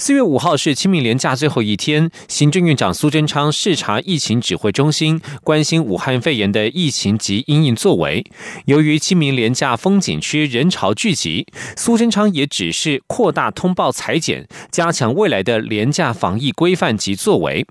四月五号是清明连假最后一天，行政院长苏贞昌视察疫情指挥中心，关心武汉肺炎的疫情及因应作为。由于清明连假风景区人潮聚集，苏贞昌也指示扩大通报裁剪，加强未来的廉价防疫规范及作为。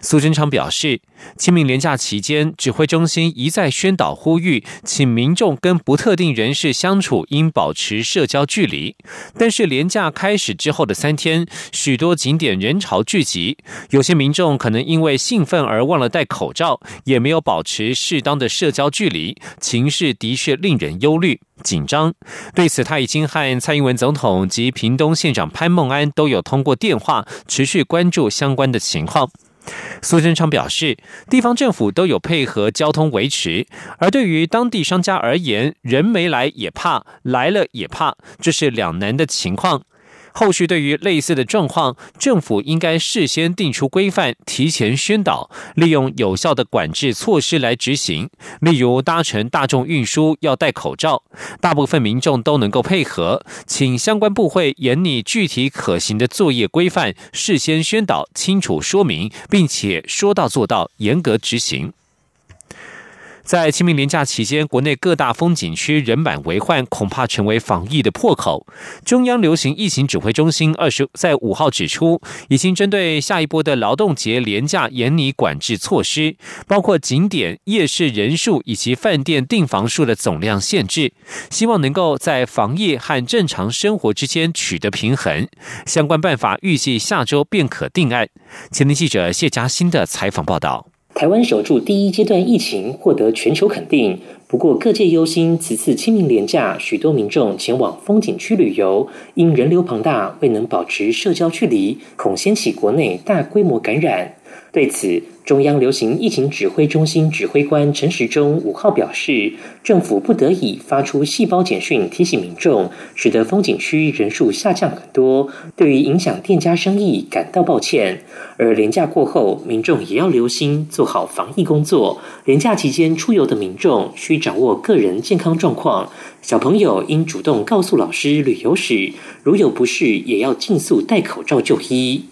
苏贞昌表示，清明连假期间，指挥中心一再宣导呼吁，请民众跟不特定人士相处应保持社交距离。但是连假开始之后的三天，许多景点人潮聚集，有些民众可能因为兴奋而忘了戴口罩，也没有保持适当的社交距离，情势的确令人忧虑紧张。对此，他已经和蔡英文总统及屏东县长潘孟安都有通过电话，持续关注相关的情况。苏贞昌表示，地方政府都有配合交通维持，而对于当地商家而言，人没来也怕，来了也怕，这是两难的情况。后续对于类似的状况，政府应该事先定出规范，提前宣导，利用有效的管制措施来执行。例如搭乘大众运输要戴口罩，大部分民众都能够配合，请相关部会严拟具体可行的作业规范，事先宣导清楚说明，并且说到做到，严格执行。在清明连假期间，国内各大风景区人满为患，恐怕成为防疫的破口。中央流行疫情指挥中心二十在五号指出，已经针对下一波的劳动节连假严拟管制措施，包括景点、夜市人数以及饭店订房数的总量限制，希望能够在防疫和正常生活之间取得平衡。相关办法预计下周便可定案。前天记者谢嘉欣的采访报道。台湾守住第一阶段疫情，获得全球肯定。不过，各界忧心，此次清明廉假，许多民众前往风景区旅游，因人流庞大，未能保持社交距离，恐掀起国内大规模感染。对此，中央流行疫情指挥中心指挥官陈时中五号表示，政府不得已发出细胞简讯提醒民众，使得风景区人数下降很多，对于影响店家生意感到抱歉。而廉假过后，民众也要留心做好防疫工作。廉假期间出游的民众需掌握个人健康状况，小朋友应主动告诉老师旅游史，如有不适也要尽速戴口罩就医。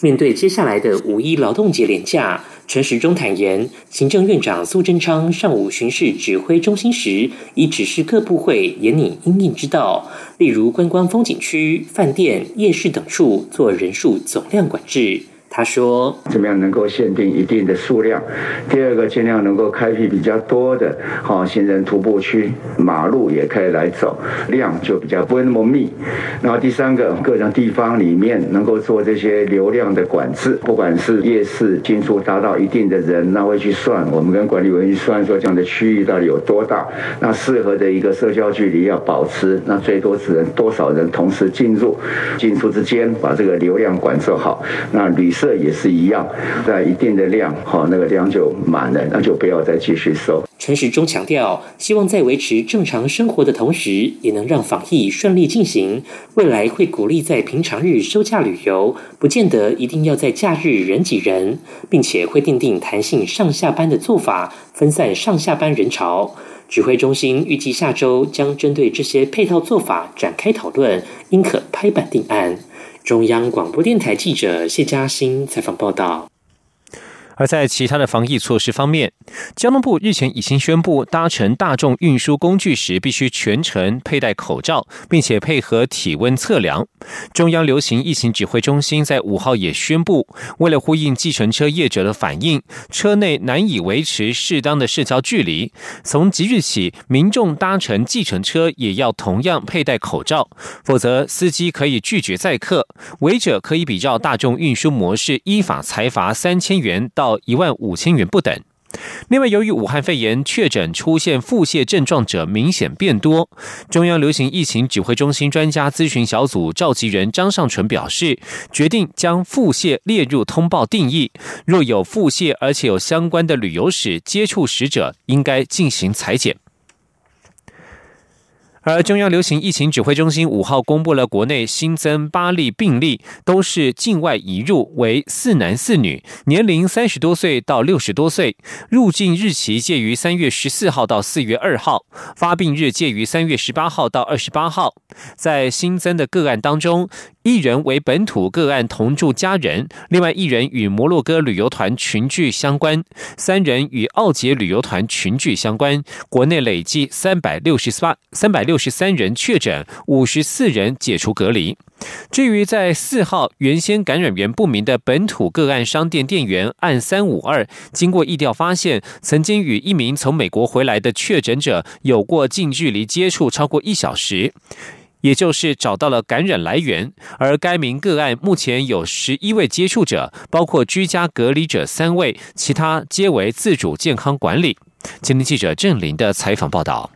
面对接下来的五一劳动节连假，陈时中坦言，行政院长苏贞昌上午巡视指挥中心时，已指示各部会严拟应应之道，例如观光风景区、饭店、夜市等处做人数总量管制。他说：“怎么样能够限定一定的数量？第二个，尽量能够开辟比较多的好行人徒步区，马路也可以来走，量就比较不会那么密。然后第三个，各种地方里面能够做这些流量的管制，不管是夜市进出达到一定的人，那会去算，我们跟管理员去算说这样的区域到底有多大，那适合的一个社交距离要保持，那最多只能多少人同时进入、进出之间把这个流量管制好，那旅。”这也是一样，在一定的量，好，那个量就满了，那就不要再继续收。陈时中强调，希望在维持正常生活的同时，也能让防疫顺利进行。未来会鼓励在平常日休假旅游，不见得一定要在假日人挤人，并且会定定弹性上下班的做法，分散上下班人潮。指挥中心预计下周将针对这些配套做法展开讨论，应可拍板定案。中央广播电台记者谢嘉欣采访报道。而在其他的防疫措施方面，交通部日前已经宣布，搭乘大众运输工具时必须全程佩戴口罩，并且配合体温测量。中央流行疫情指挥中心在五号也宣布，为了呼应计程车业者的反应，车内难以维持适当的社交距离，从即日起，民众搭乘计程车也要同样佩戴口罩，否则司机可以拒绝载客，违者可以比照大众运输模式依法裁罚三千元到。到一万五千元不等。另外，由于武汉肺炎确诊出现腹泻症状者明显变多，中央流行疫情指挥中心专家咨询小组召集人张尚淳表示，决定将腹泻列入通报定义。若有腹泻而且有相关的旅游史、接触史者，应该进行裁剪。而中央流行疫情指挥中心五号公布了国内新增八例病例，都是境外移入，为四男四女，年龄三十多岁到六十多岁，入境日期介于三月十四号到四月二号，发病日介于三月十八号到二十八号。在新增的个案当中，一人为本土个案同住家人，另外一人与摩洛哥旅游团群聚相关，三人与奥捷旅游团群聚相关。国内累计三百六十八三百六十三人确诊，五十四人解除隔离。至于在四号原先感染源不明的本土个案商店店员按三五二，经过疫调发现，曾经与一名从美国回来的确诊者有过近距离接触超过一小时。也就是找到了感染来源，而该名个案目前有十一位接触者，包括居家隔离者三位，其他皆为自主健康管理。今天记者郑林的采访报道。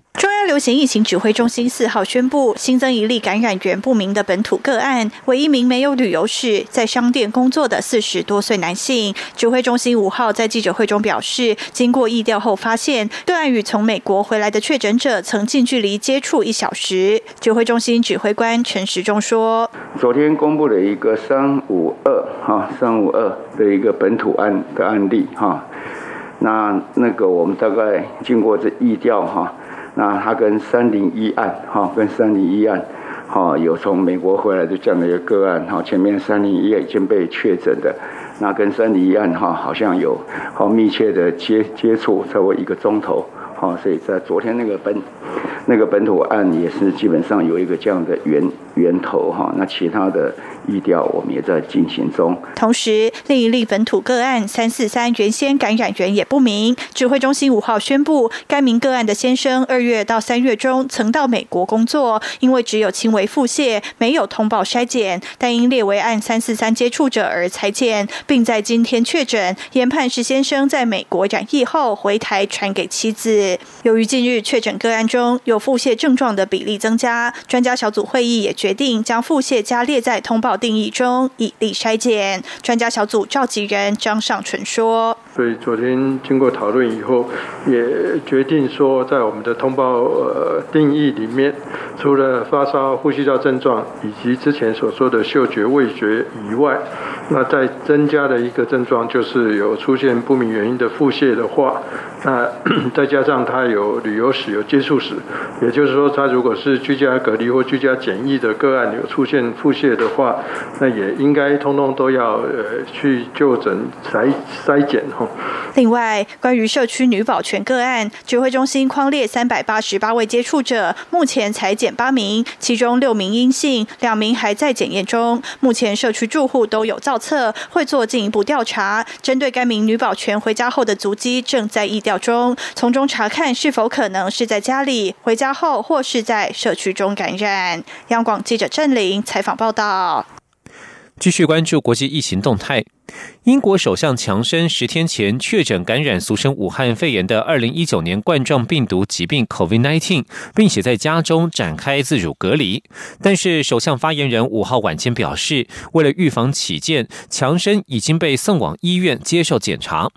流行疫情指挥中心四号宣布新增一例感染源不明的本土个案，为一名没有旅游史、在商店工作的四十多岁男性。指挥中心五号在记者会中表示，经过疫调后发现，个案与从美国回来的确诊者曾近距离接触一小时。指挥中心指挥官陈时中说：“昨天公布了一个三五二哈三五二的一个本土案的案例哈，那那个我们大概经过这疫调哈。”那他跟三零一案，哈，跟三零一案，哈，有从美国回来的这样的一个个案，哈，前面三零一已经被确诊的，那跟三零一案，哈，好像有好密切的接接触，超过一个钟头，哈，所以在昨天那个本那个本土案也是基本上有一个这样的源源头，哈，那其他的。疫调我们也在进行中。同时，另一例本土个案三四三原先感染源也不明。指挥中心五号宣布，该名个案的先生二月到三月中曾到美国工作，因为只有轻微腹泻，没有通报筛检，但因列为按三四三接触者而裁检，并在今天确诊。研判是先生在美国染疫后回台传给妻子。由于近日确诊个案中有腹泻症状的比例增加，专家小组会议也决定将腹泻加列在通报。定义中以利筛检，专家小组召集人张尚纯说：“所以昨天经过讨论以后，也决定说，在我们的通报呃定义里面，除了发烧、呼吸道症状以及之前所说的嗅觉、味觉以外，那再增加的一个症状就是有出现不明原因的腹泻的话，那 再加上他有旅游史、有接触史，也就是说，他如果是居家隔离或居家检疫的个案有出现腹泻的话。”那也应该通通都要呃去就诊筛筛检哈。另外，关于社区女保全个案，指挥中心框列三百八十八位接触者，目前裁检八名，其中六名阴性，两名还在检验中。目前社区住户都有造测，会做进一步调查。针对该名女保全回家后的足迹，正在意调中，从中查看是否可能是在家里回家后，或是在社区中感染。央广记者郑玲采访报道。继续关注国际疫情动态。英国首相强生十天前确诊感染俗称武汉肺炎的二零一九年冠状病毒疾病 （COVID-19），并且在家中展开自主隔离。但是，首相发言人五号晚间表示，为了预防起见，强生已经被送往医院接受检查。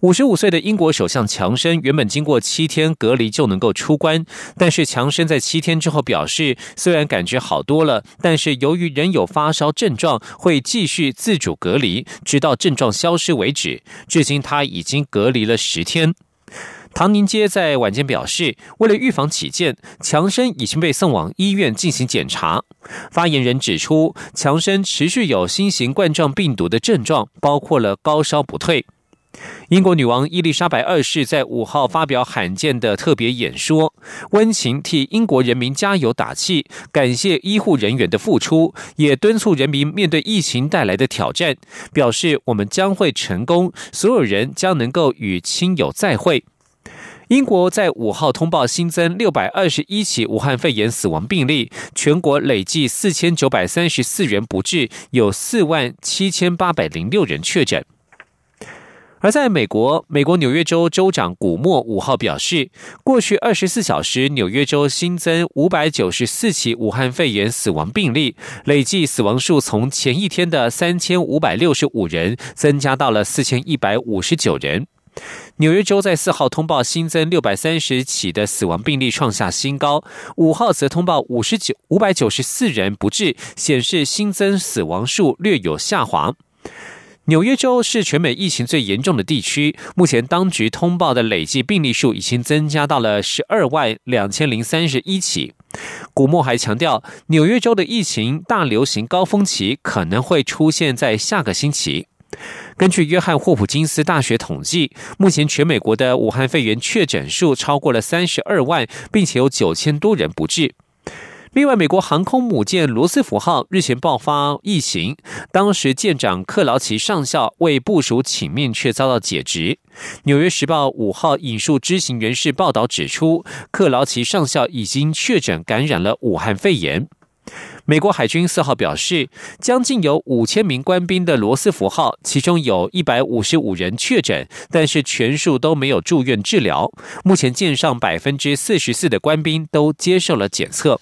五十五岁的英国首相强生原本经过七天隔离就能够出关，但是强生在七天之后表示，虽然感觉好多了，但是由于仍有发烧症状，会继续自主隔离，直到症状消失为止。至今他已经隔离了十天。唐宁街在晚间表示，为了预防起见，强生已经被送往医院进行检查。发言人指出，强生持续有新型冠状病毒的症状，包括了高烧不退。英国女王伊丽莎白二世在五号发表罕见的特别演说，温情替英国人民加油打气，感谢医护人员的付出，也敦促人民面对疫情带来的挑战，表示我们将会成功，所有人将能够与亲友再会。英国在五号通报新增六百二十一起武汉肺炎死亡病例，全国累计四千九百三十四人不治，有四万七千八百零六人确诊。而在美国，美国纽约州州长古默五号表示，过去二十四小时，纽约州新增五百九十四起武汉肺炎死亡病例，累计死亡数从前一天的三千五百六十五人增加到了四千一百五十九人。纽约州在四号通报新增六百三十起的死亡病例，创下新高。五号则通报五十九五百九十四人不治，显示新增死亡数略有下滑。纽约州是全美疫情最严重的地区，目前当局通报的累计病例数已经增加到了十二万两千零三十一起。古默还强调，纽约州的疫情大流行高峰期可能会出现在下个星期。根据约翰霍普金斯大学统计，目前全美国的武汉肺炎确诊数超过了三十二万，并且有九千多人不治。另外，美国航空母舰罗斯福号日前爆发疫情，当时舰长克劳奇上校为部署请命，却遭到解职。纽约时报五号引述知情人士报道指出，克劳奇上校已经确诊感染了武汉肺炎。美国海军四号表示，将近有五千名官兵的罗斯福号，其中有一百五十五人确诊，但是全数都没有住院治疗。目前舰上百分之四十四的官兵都接受了检测。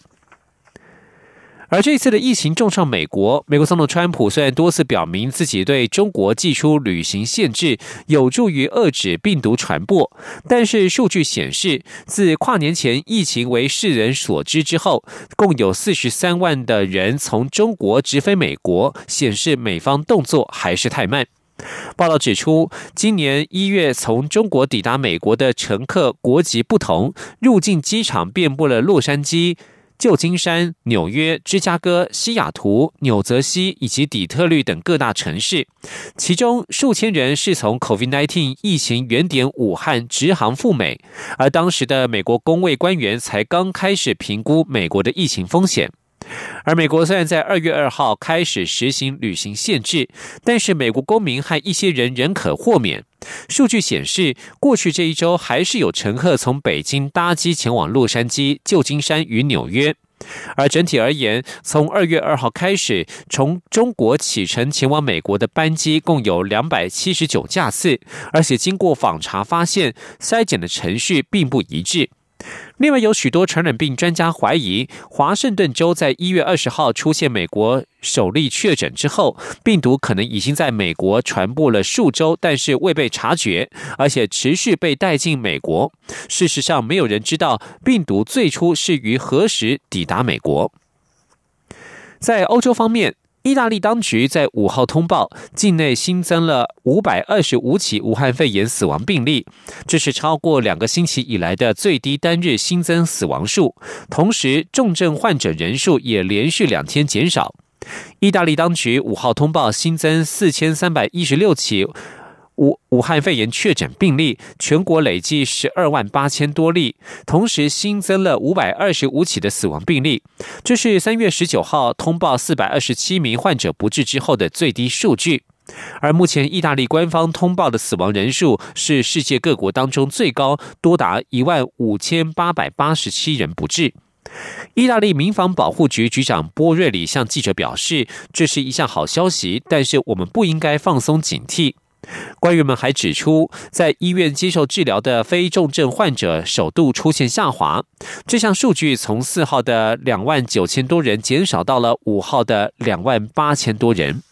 而这次的疫情重创美国，美国总统川普虽然多次表明自己对中国寄出旅行限制，有助于遏制病毒传播，但是数据显示，自跨年前疫情为世人所知之后，共有四十三万的人从中国直飞美国，显示美方动作还是太慢。报道指出，今年一月从中国抵达美国的乘客国籍不同，入境机场遍布了洛杉矶。旧金山、纽约、芝加哥、西雅图、纽泽西以及底特律等各大城市，其中数千人是从 COVID-19 疫情原点武汉直航赴美，而当时的美国公卫官员才刚开始评估美国的疫情风险。而美国虽然在二月二号开始实行旅行限制，但是美国公民和一些人仍可豁免。数据显示，过去这一周还是有乘客从北京搭机前往洛杉矶、旧金山与纽约。而整体而言，从二月二号开始，从中国启程前往美国的班机共有两百七十九架次，而且经过访查发现，筛检的程序并不一致。另外，有许多传染病专家怀疑，华盛顿州在一月二十号出现美国首例确诊之后，病毒可能已经在美国传播了数周，但是未被察觉，而且持续被带进美国。事实上，没有人知道病毒最初是于何时抵达美国。在欧洲方面。意大利当局在五号通报，境内新增了五百二十五起武汉肺炎死亡病例，这是超过两个星期以来的最低单日新增死亡数。同时，重症患者人数也连续两天减少。意大利当局五号通报新增四千三百一十六起。武武汉肺炎确诊病例全国累计十二万八千多例，同时新增了五百二十五起的死亡病例，这是三月十九号通报四百二十七名患者不治之后的最低数据。而目前意大利官方通报的死亡人数是世界各国当中最高，多达一万五千八百八十七人不治。意大利民防保护局局长波瑞里向记者表示，这是一项好消息，但是我们不应该放松警惕。官员们还指出，在医院接受治疗的非重症患者首度出现下滑，这项数据从四号的两万九千多人减少到了五号的两万八千多人。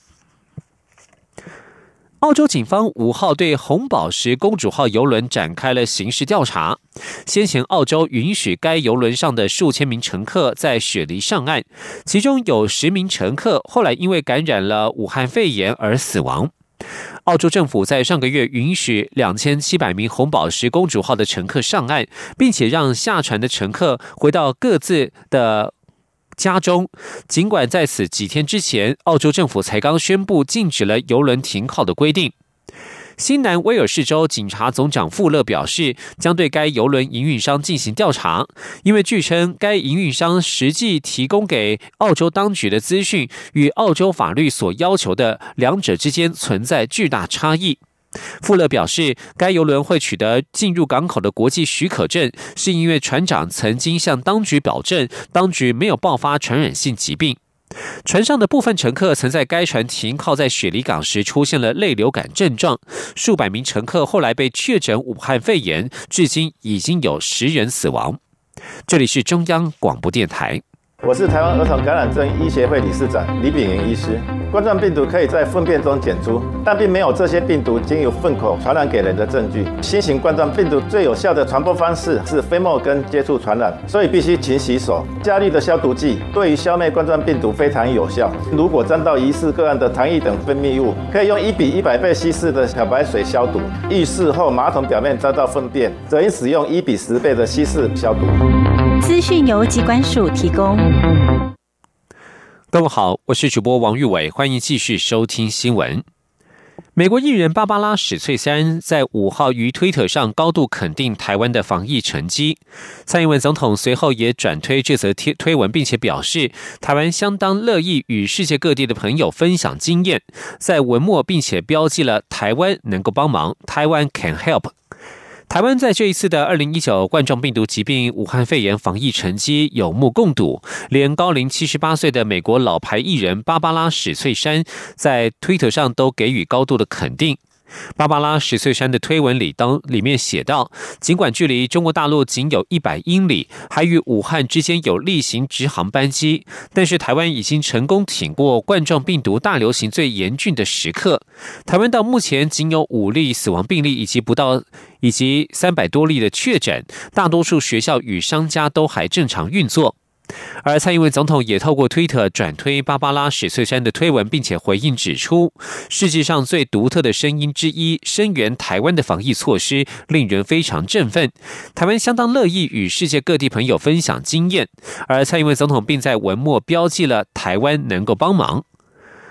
澳洲警方五号对红宝石公主号邮轮展开了刑事调查。先前，澳洲允许该邮轮上的数千名乘客在雪梨上岸，其中有十名乘客后来因为感染了武汉肺炎而死亡。澳洲政府在上个月允许两千七百名红宝石公主号的乘客上岸，并且让下船的乘客回到各自的家中。尽管在此几天之前，澳洲政府才刚宣布禁止了游轮停靠的规定。新南威尔士州警察总长富勒表示，将对该邮轮营运商进行调查，因为据称该营运商实际提供给澳洲当局的资讯与澳洲法律所要求的两者之间存在巨大差异。富勒表示，该邮轮会取得进入港口的国际许可证，是因为船长曾经向当局保证，当局没有爆发传染性疾病。船上的部分乘客曾在该船停靠在雪梨港时出现了泪流感症状，数百名乘客后来被确诊武汉肺炎，至今已经有十人死亡。这里是中央广播电台。我是台湾儿童感染症医协会理事长李炳云医师。冠状病毒可以在粪便中检出，但并没有这些病毒经由粪口传染给人的证据。新型冠状病毒最有效的传播方式是飞沫跟接触传染，所以必须勤洗手。加氯的消毒剂对于消灭冠状病毒非常有效。如果沾到疑似个案的糖液等分泌物，可以用一比一百倍稀释的漂白水消毒。浴室后马桶表面沾到粪便，则应使用一比十倍的稀释消毒。资讯由机关署提供。各位好，我是主播王玉伟，欢迎继续收听新闻。美国艺人芭芭拉史翠珊在五号于推特上高度肯定台湾的防疫成绩。蔡英文总统随后也转推这则贴推文，并且表示台湾相当乐意与世界各地的朋友分享经验，在文末并且标记了台湾能够帮忙，台湾 can help。台湾在这一次的二零一九冠状病毒疾病武汉肺炎防疫成绩有目共睹，连高龄七十八岁的美国老牌艺人芭芭拉史翠珊在推特上都给予高度的肯定。芭芭拉史翠山的推文里当里面写道：尽管距离中国大陆仅有一百英里，还与武汉之间有例行直航班机，但是台湾已经成功挺过冠状病毒大流行最严峻的时刻。台湾到目前仅有五例死亡病例，以及不到。以及三百多例的确诊，大多数学校与商家都还正常运作。而蔡英文总统也透过推特转推芭芭拉史翠珊的推文，并且回应指出，世界上最独特的声音之一，声援台湾的防疫措施，令人非常振奋。台湾相当乐意与世界各地朋友分享经验。而蔡英文总统并在文末标记了台湾能够帮忙。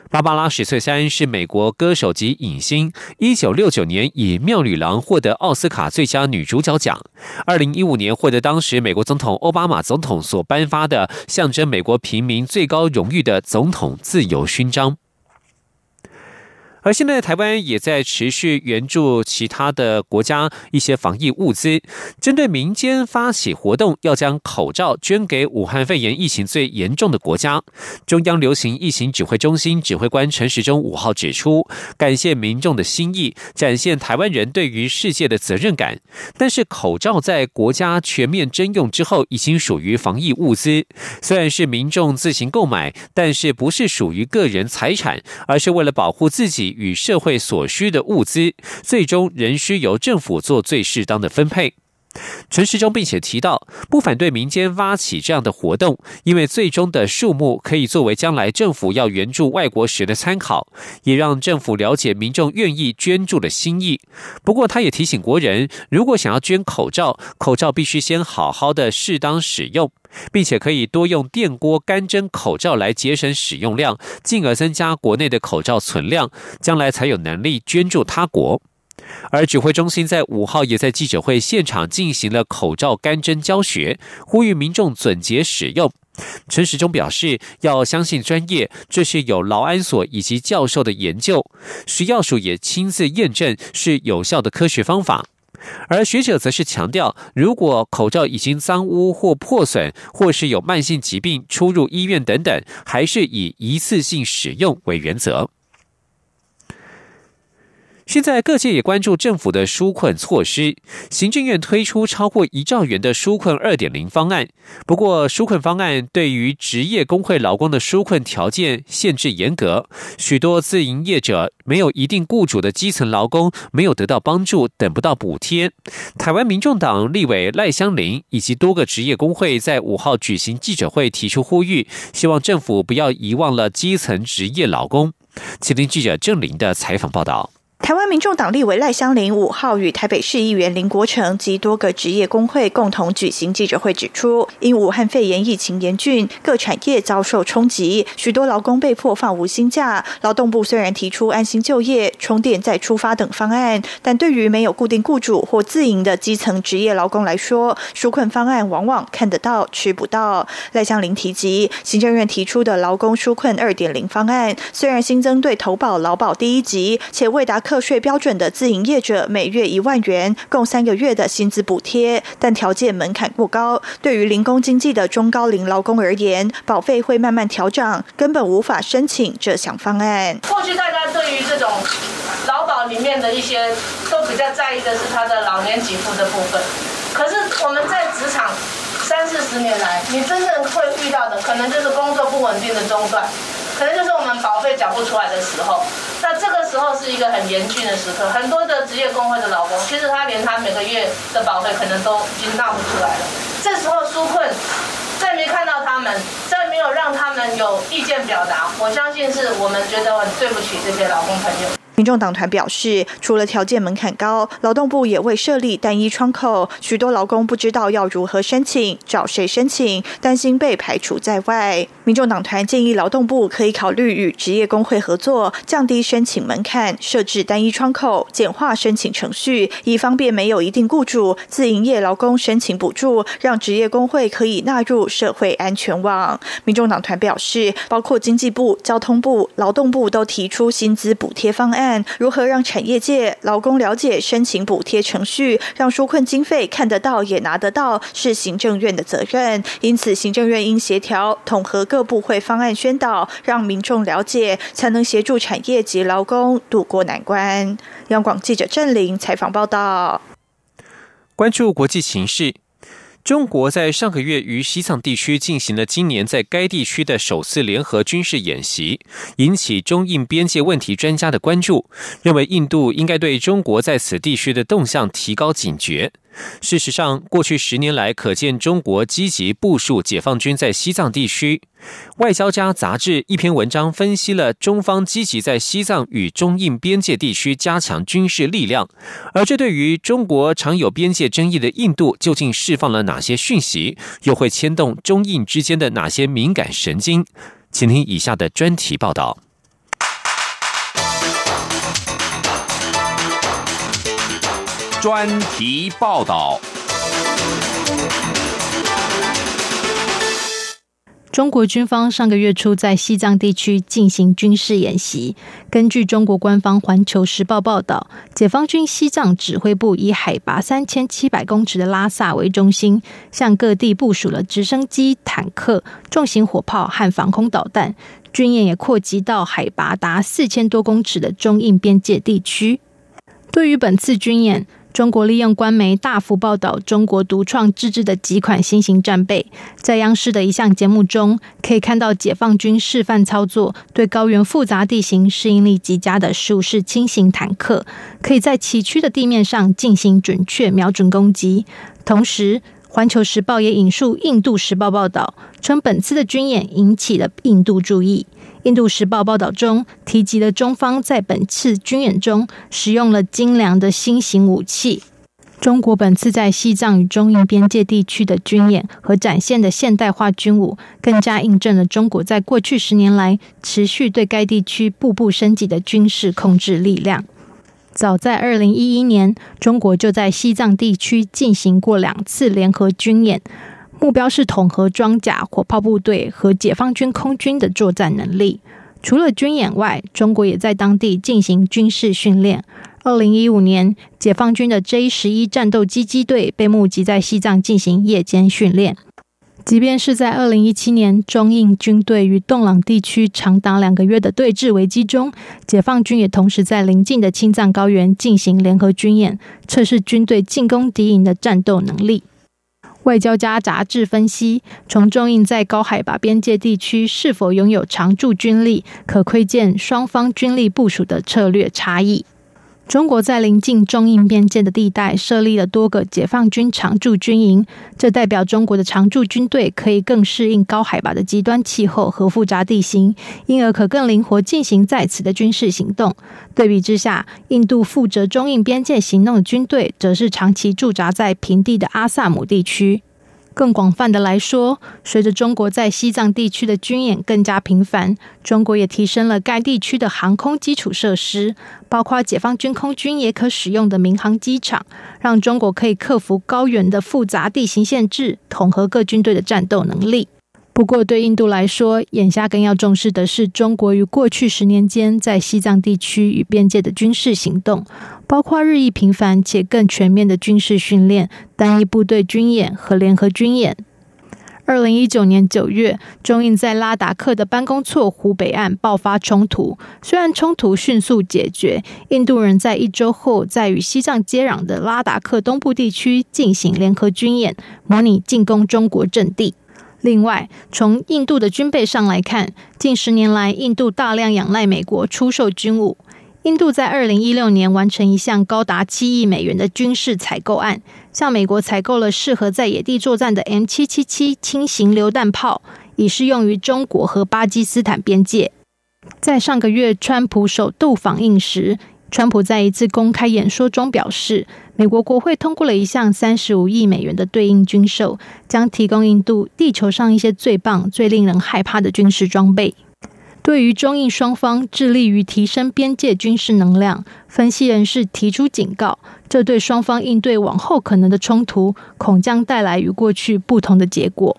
芭芭拉史翠珊是美国歌手及影星，一九六九年以《妙女郎》获得奥斯卡最佳女主角奖，二零一五年获得当时美国总统奥巴马总统所颁发的象征美国平民最高荣誉的总统自由勋章。而现在，台湾也在持续援助其他的国家一些防疫物资。针对民间发起活动，要将口罩捐给武汉肺炎疫情最严重的国家。中央流行疫情指挥中心指挥官陈时中五号指出，感谢民众的心意，展现台湾人对于世界的责任感。但是，口罩在国家全面征用之后，已经属于防疫物资。虽然是民众自行购买，但是不是属于个人财产，而是为了保护自己。与社会所需的物资，最终仍需由政府做最适当的分配。陈时中并且提到，不反对民间发起这样的活动，因为最终的数目可以作为将来政府要援助外国时的参考，也让政府了解民众愿意捐助的心意。不过，他也提醒国人，如果想要捐口罩，口罩必须先好好的适当使用，并且可以多用电锅干蒸口罩来节省使用量，进而增加国内的口罩存量，将来才有能力捐助他国。而指挥中心在五号也在记者会现场进行了口罩干针教学，呼吁民众准节使用。陈时中表示，要相信专业，这是有劳安所以及教授的研究，食药署也亲自验证是有效的科学方法。而学者则是强调，如果口罩已经脏污或破损，或是有慢性疾病出入医院等等，还是以一次性使用为原则。现在各界也关注政府的纾困措施。行政院推出超过一兆元的纾困二点零方案，不过纾困方案对于职业工会劳工的纾困条件限制严格，许多自营业者没有一定雇主的基层劳工没有得到帮助，等不到补贴。台湾民众党立委赖香林以及多个职业工会在五号举行记者会，提出呼吁，希望政府不要遗忘了基层职业劳工。请听记者郑林的采访报道。台湾民众党立委赖香林五号与台北市议员林国成及多个职业工会共同举行记者会，指出，因武汉肺炎疫情严峻，各产业遭受冲击，许多劳工被迫放无薪假。劳动部虽然提出安心就业、充电再出发等方案，但对于没有固定雇主或自营的基层职业劳工来说，纾困方案往往看得到吃不到。赖香林提及，行政院提出的劳工纾困二点零方案，虽然新增对投保劳保第一级，且未达。课税标准的自营业者每月一万元，共三个月的薪资补贴，但条件门槛过高。对于零工经济的中高龄劳工而言，保费会慢慢调涨，根本无法申请这项方案。过去大家对于这种劳保里面的一些，都比较在意的是他的老年给付的部分。可是我们在职场三四十年来，你真正会遇到的，可能就是工作不稳定的中断。可能就是我们保费缴不出来的时候，那这个时候是一个很严峻的时刻。很多的职业工会的老公，其实他连他每个月的保费可能都已经纳不出来了。这时候纾困，再没看到他们，再没有让他们有意见表达，我相信是我们觉得很对不起这些老公朋友。民众党团表示，除了条件门槛高，劳动部也未设立单一窗口，许多劳工不知道要如何申请、找谁申请，担心被排除在外。民众党团建议劳动部可以考虑与职业工会合作，降低申请门槛，设置单一窗口，简化申请程序，以方便没有一定雇主、自营业劳工申请补助，让职业工会可以纳入社会安全网。民众党团表示，包括经济部、交通部、劳动部都提出薪资补贴方案。如何让产业界劳工了解申请补贴程序，让纾困经费看得到也拿得到，是行政院的责任。因此，行政院应协调统合各部会方案宣导，让民众了解，才能协助产业及劳工渡过难关。央广记者郑玲采访报道。关注国际形势。中国在上个月于西藏地区进行了今年在该地区的首次联合军事演习，引起中印边界问题专家的关注，认为印度应该对中国在此地区的动向提高警觉。事实上，过去十年来，可见中国积极部署解放军在西藏地区。外交家杂志一篇文章分析了中方积极在西藏与中印边界地区加强军事力量，而这对于中国常有边界争议的印度，究竟释放了哪些讯息，又会牵动中印之间的哪些敏感神经？请听以下的专题报道。专题报道。中国军方上个月初在西藏地区进行军事演习。根据中国官方《环球时报》报道，解放军西藏指挥部以海拔三千七百公尺的拉萨为中心，向各地部署了直升机、坦克、重型火炮和防空导弹。军演也扩及到海拔达四千多公尺的中印边界地区。对于本次军演，中国利用官媒大幅报道中国独创自制的几款新型战备，在央视的一项节目中，可以看到解放军示范操作对高原复杂地形适应力极佳的十五式轻型坦克，可以在崎岖的地面上进行准确瞄准攻击。同时，《环球时报》也引述《印度时报》报道，称本次的军演引起了印度注意。印度时报报道中提及了中方在本次军演中使用了精良的新型武器。中国本次在西藏与中印边界地区的军演和展现的现代化军武，更加印证了中国在过去十年来持续对该地区步步升级的军事控制力量。早在二零一一年，中国就在西藏地区进行过两次联合军演。目标是统合装甲、火炮部队和解放军空军的作战能力。除了军演外，中国也在当地进行军事训练。二零一五年，解放军的 J 十一战斗机机队被募集在西藏进行夜间训练。即便是在二零一七年，中印军队与洞朗地区长达两个月的对峙危机中，解放军也同时在邻近的青藏高原进行联合军演，测试军队进攻敌营的战斗能力。外交家杂志分析，从中印在高海拔边界地区是否拥有常驻军力，可窥见双方军力部署的策略差异。中国在临近中印边界的地带设立了多个解放军常驻军营，这代表中国的常驻军队可以更适应高海拔的极端气候和复杂地形，因而可更灵活进行在此的军事行动。对比之下，印度负责中印边界行动的军队，则是长期驻扎在平地的阿萨姆地区。更广泛的来说，随着中国在西藏地区的军演更加频繁，中国也提升了该地区的航空基础设施，包括解放军空军也可使用的民航机场，让中国可以克服高原的复杂地形限制，统合各军队的战斗能力。不过，对印度来说，眼下更要重视的是中国于过去十年间在西藏地区与边界的军事行动，包括日益频繁且更全面的军事训练、单一部队军演和联合军演。二零一九年九月，中印在拉达克的班公错湖北岸爆发冲突，虽然冲突迅速解决，印度人在一周后在与西藏接壤的拉达克东部地区进行联合军演，模拟进攻中国阵地。另外，从印度的军备上来看，近十年来，印度大量仰赖美国出售军武。印度在二零一六年完成一项高达七亿美元的军事采购案，向美国采购了适合在野地作战的 M 七七七轻型榴弹炮，以适用于中国和巴基斯坦边界。在上个月，川普首度访印时，川普在一次公开演说中表示。美国国会通过了一项三十五亿美元的对应军售，将提供印度地球上一些最棒、最令人害怕的军事装备。对于中印双方致力于提升边界军事能量，分析人士提出警告：这对双方应对往后可能的冲突，恐将带来与过去不同的结果。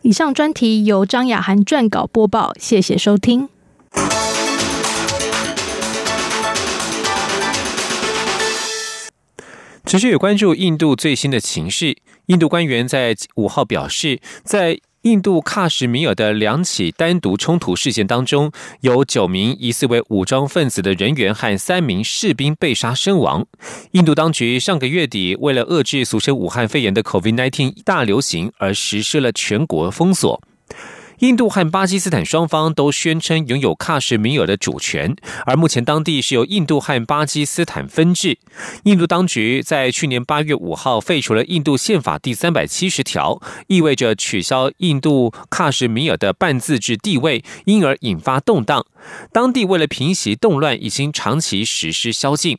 以上专题由张雅涵撰稿播报，谢谢收听。持续有关注印度最新的情势。印度官员在五号表示，在印度喀什米尔的两起单独冲突事件当中，有九名疑似为武装分子的人员和三名士兵被杀身亡。印度当局上个月底为了遏制俗称武汉肺炎的 COVID-19 大流行而实施了全国封锁。印度和巴基斯坦双方都宣称拥有喀什米尔的主权，而目前当地是由印度和巴基斯坦分治。印度当局在去年八月五号废除了印度宪法第三百七十条，意味着取消印度喀什米尔的半自治地位，因而引发动荡。当地为了平息动乱，已经长期实施宵禁。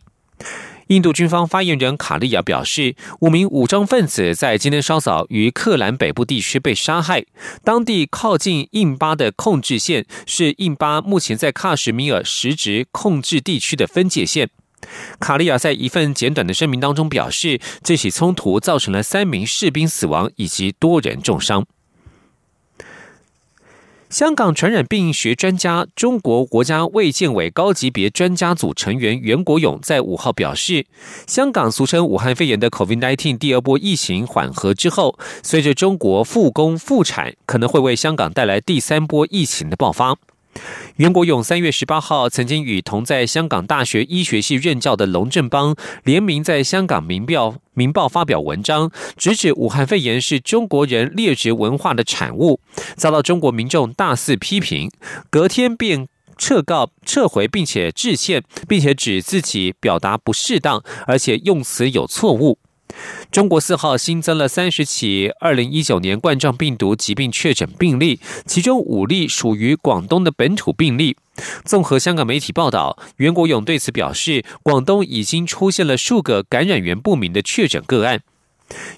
印度军方发言人卡利亚表示，五名武装分子在今天稍早于克兰北部地区被杀害。当地靠近印巴的控制线是印巴目前在喀什米尔实质控制地区的分界线。卡利亚在一份简短的声明当中表示，这起冲突造成了三名士兵死亡以及多人重伤。香港传染病学专家、中国国家卫健委高级别专家组成员袁国勇在五号表示，香港俗称武汉肺炎的 COVID-19 第二波疫情缓和之后，随着中国复工复产，可能会为香港带来第三波疫情的爆发。袁国勇三月十八号曾经与同在香港大学医学系任教的龙振邦联名在香港《民报》《民报》发表文章，直指武汉肺炎是中国人劣质文化的产物，遭到中国民众大肆批评。隔天便撤告、撤回，并且致歉，并且指自己表达不适当，而且用词有错误。中国四号新增了三十起二零一九年冠状病毒疾病确诊病例，其中五例属于广东的本土病例。综合香港媒体报道，袁国勇对此表示，广东已经出现了数个感染源不明的确诊个案。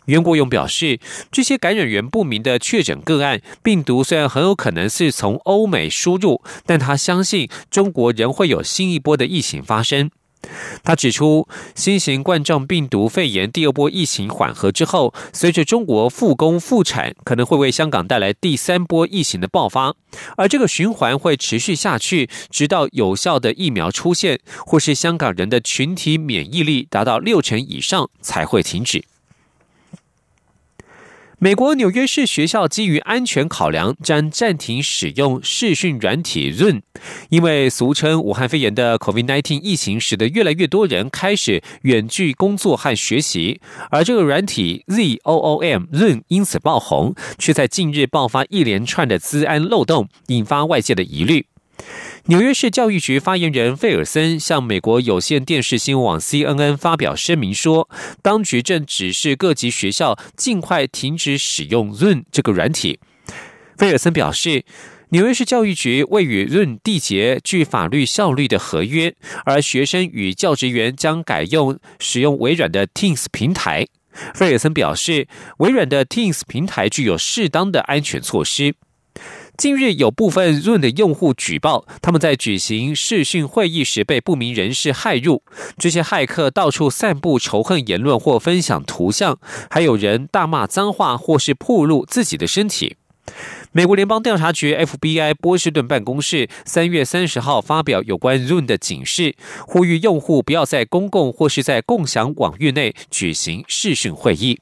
袁国勇表示，这些感染源不明的确诊个案，病毒虽然很有可能是从欧美输入，但他相信中国仍会有新一波的疫情发生。他指出，新型冠状病毒肺炎第二波疫情缓和之后，随着中国复工复产，可能会为香港带来第三波疫情的爆发，而这个循环会持续下去，直到有效的疫苗出现，或是香港人的群体免疫力达到六成以上，才会停止。美国纽约市学校基于安全考量，将暂停使用视讯软体 Zoom，因为俗称武汉肺炎的 COVID-19 疫情，使得越来越多人开始远距工作和学习，而这个软体 Zoom Zoom 因此爆红，却在近日爆发一连串的资安漏洞，引发外界的疑虑。纽约市教育局发言人费尔森向美国有线电视新闻网 CNN 发表声明说，当局正指示各级学校尽快停止使用 Zoom 这个软体。费尔森表示，纽约市教育局未与 Zoom 缔结具法律效力的合约，而学生与教职员将改用使用微软的 Teams 平台。费尔森表示，微软的 Teams 平台具有适当的安全措施。近日，有部分 Zoom 的用户举报，他们在举行视讯会议时被不明人士骇入。这些骇客到处散布仇恨言论或分享图像，还有人大骂脏话或是暴露自己的身体。美国联邦调查局 FBI 波士顿办公室三月三十号发表有关 Zoom 的警示，呼吁用户不要在公共或是在共享网域内举行视讯会议。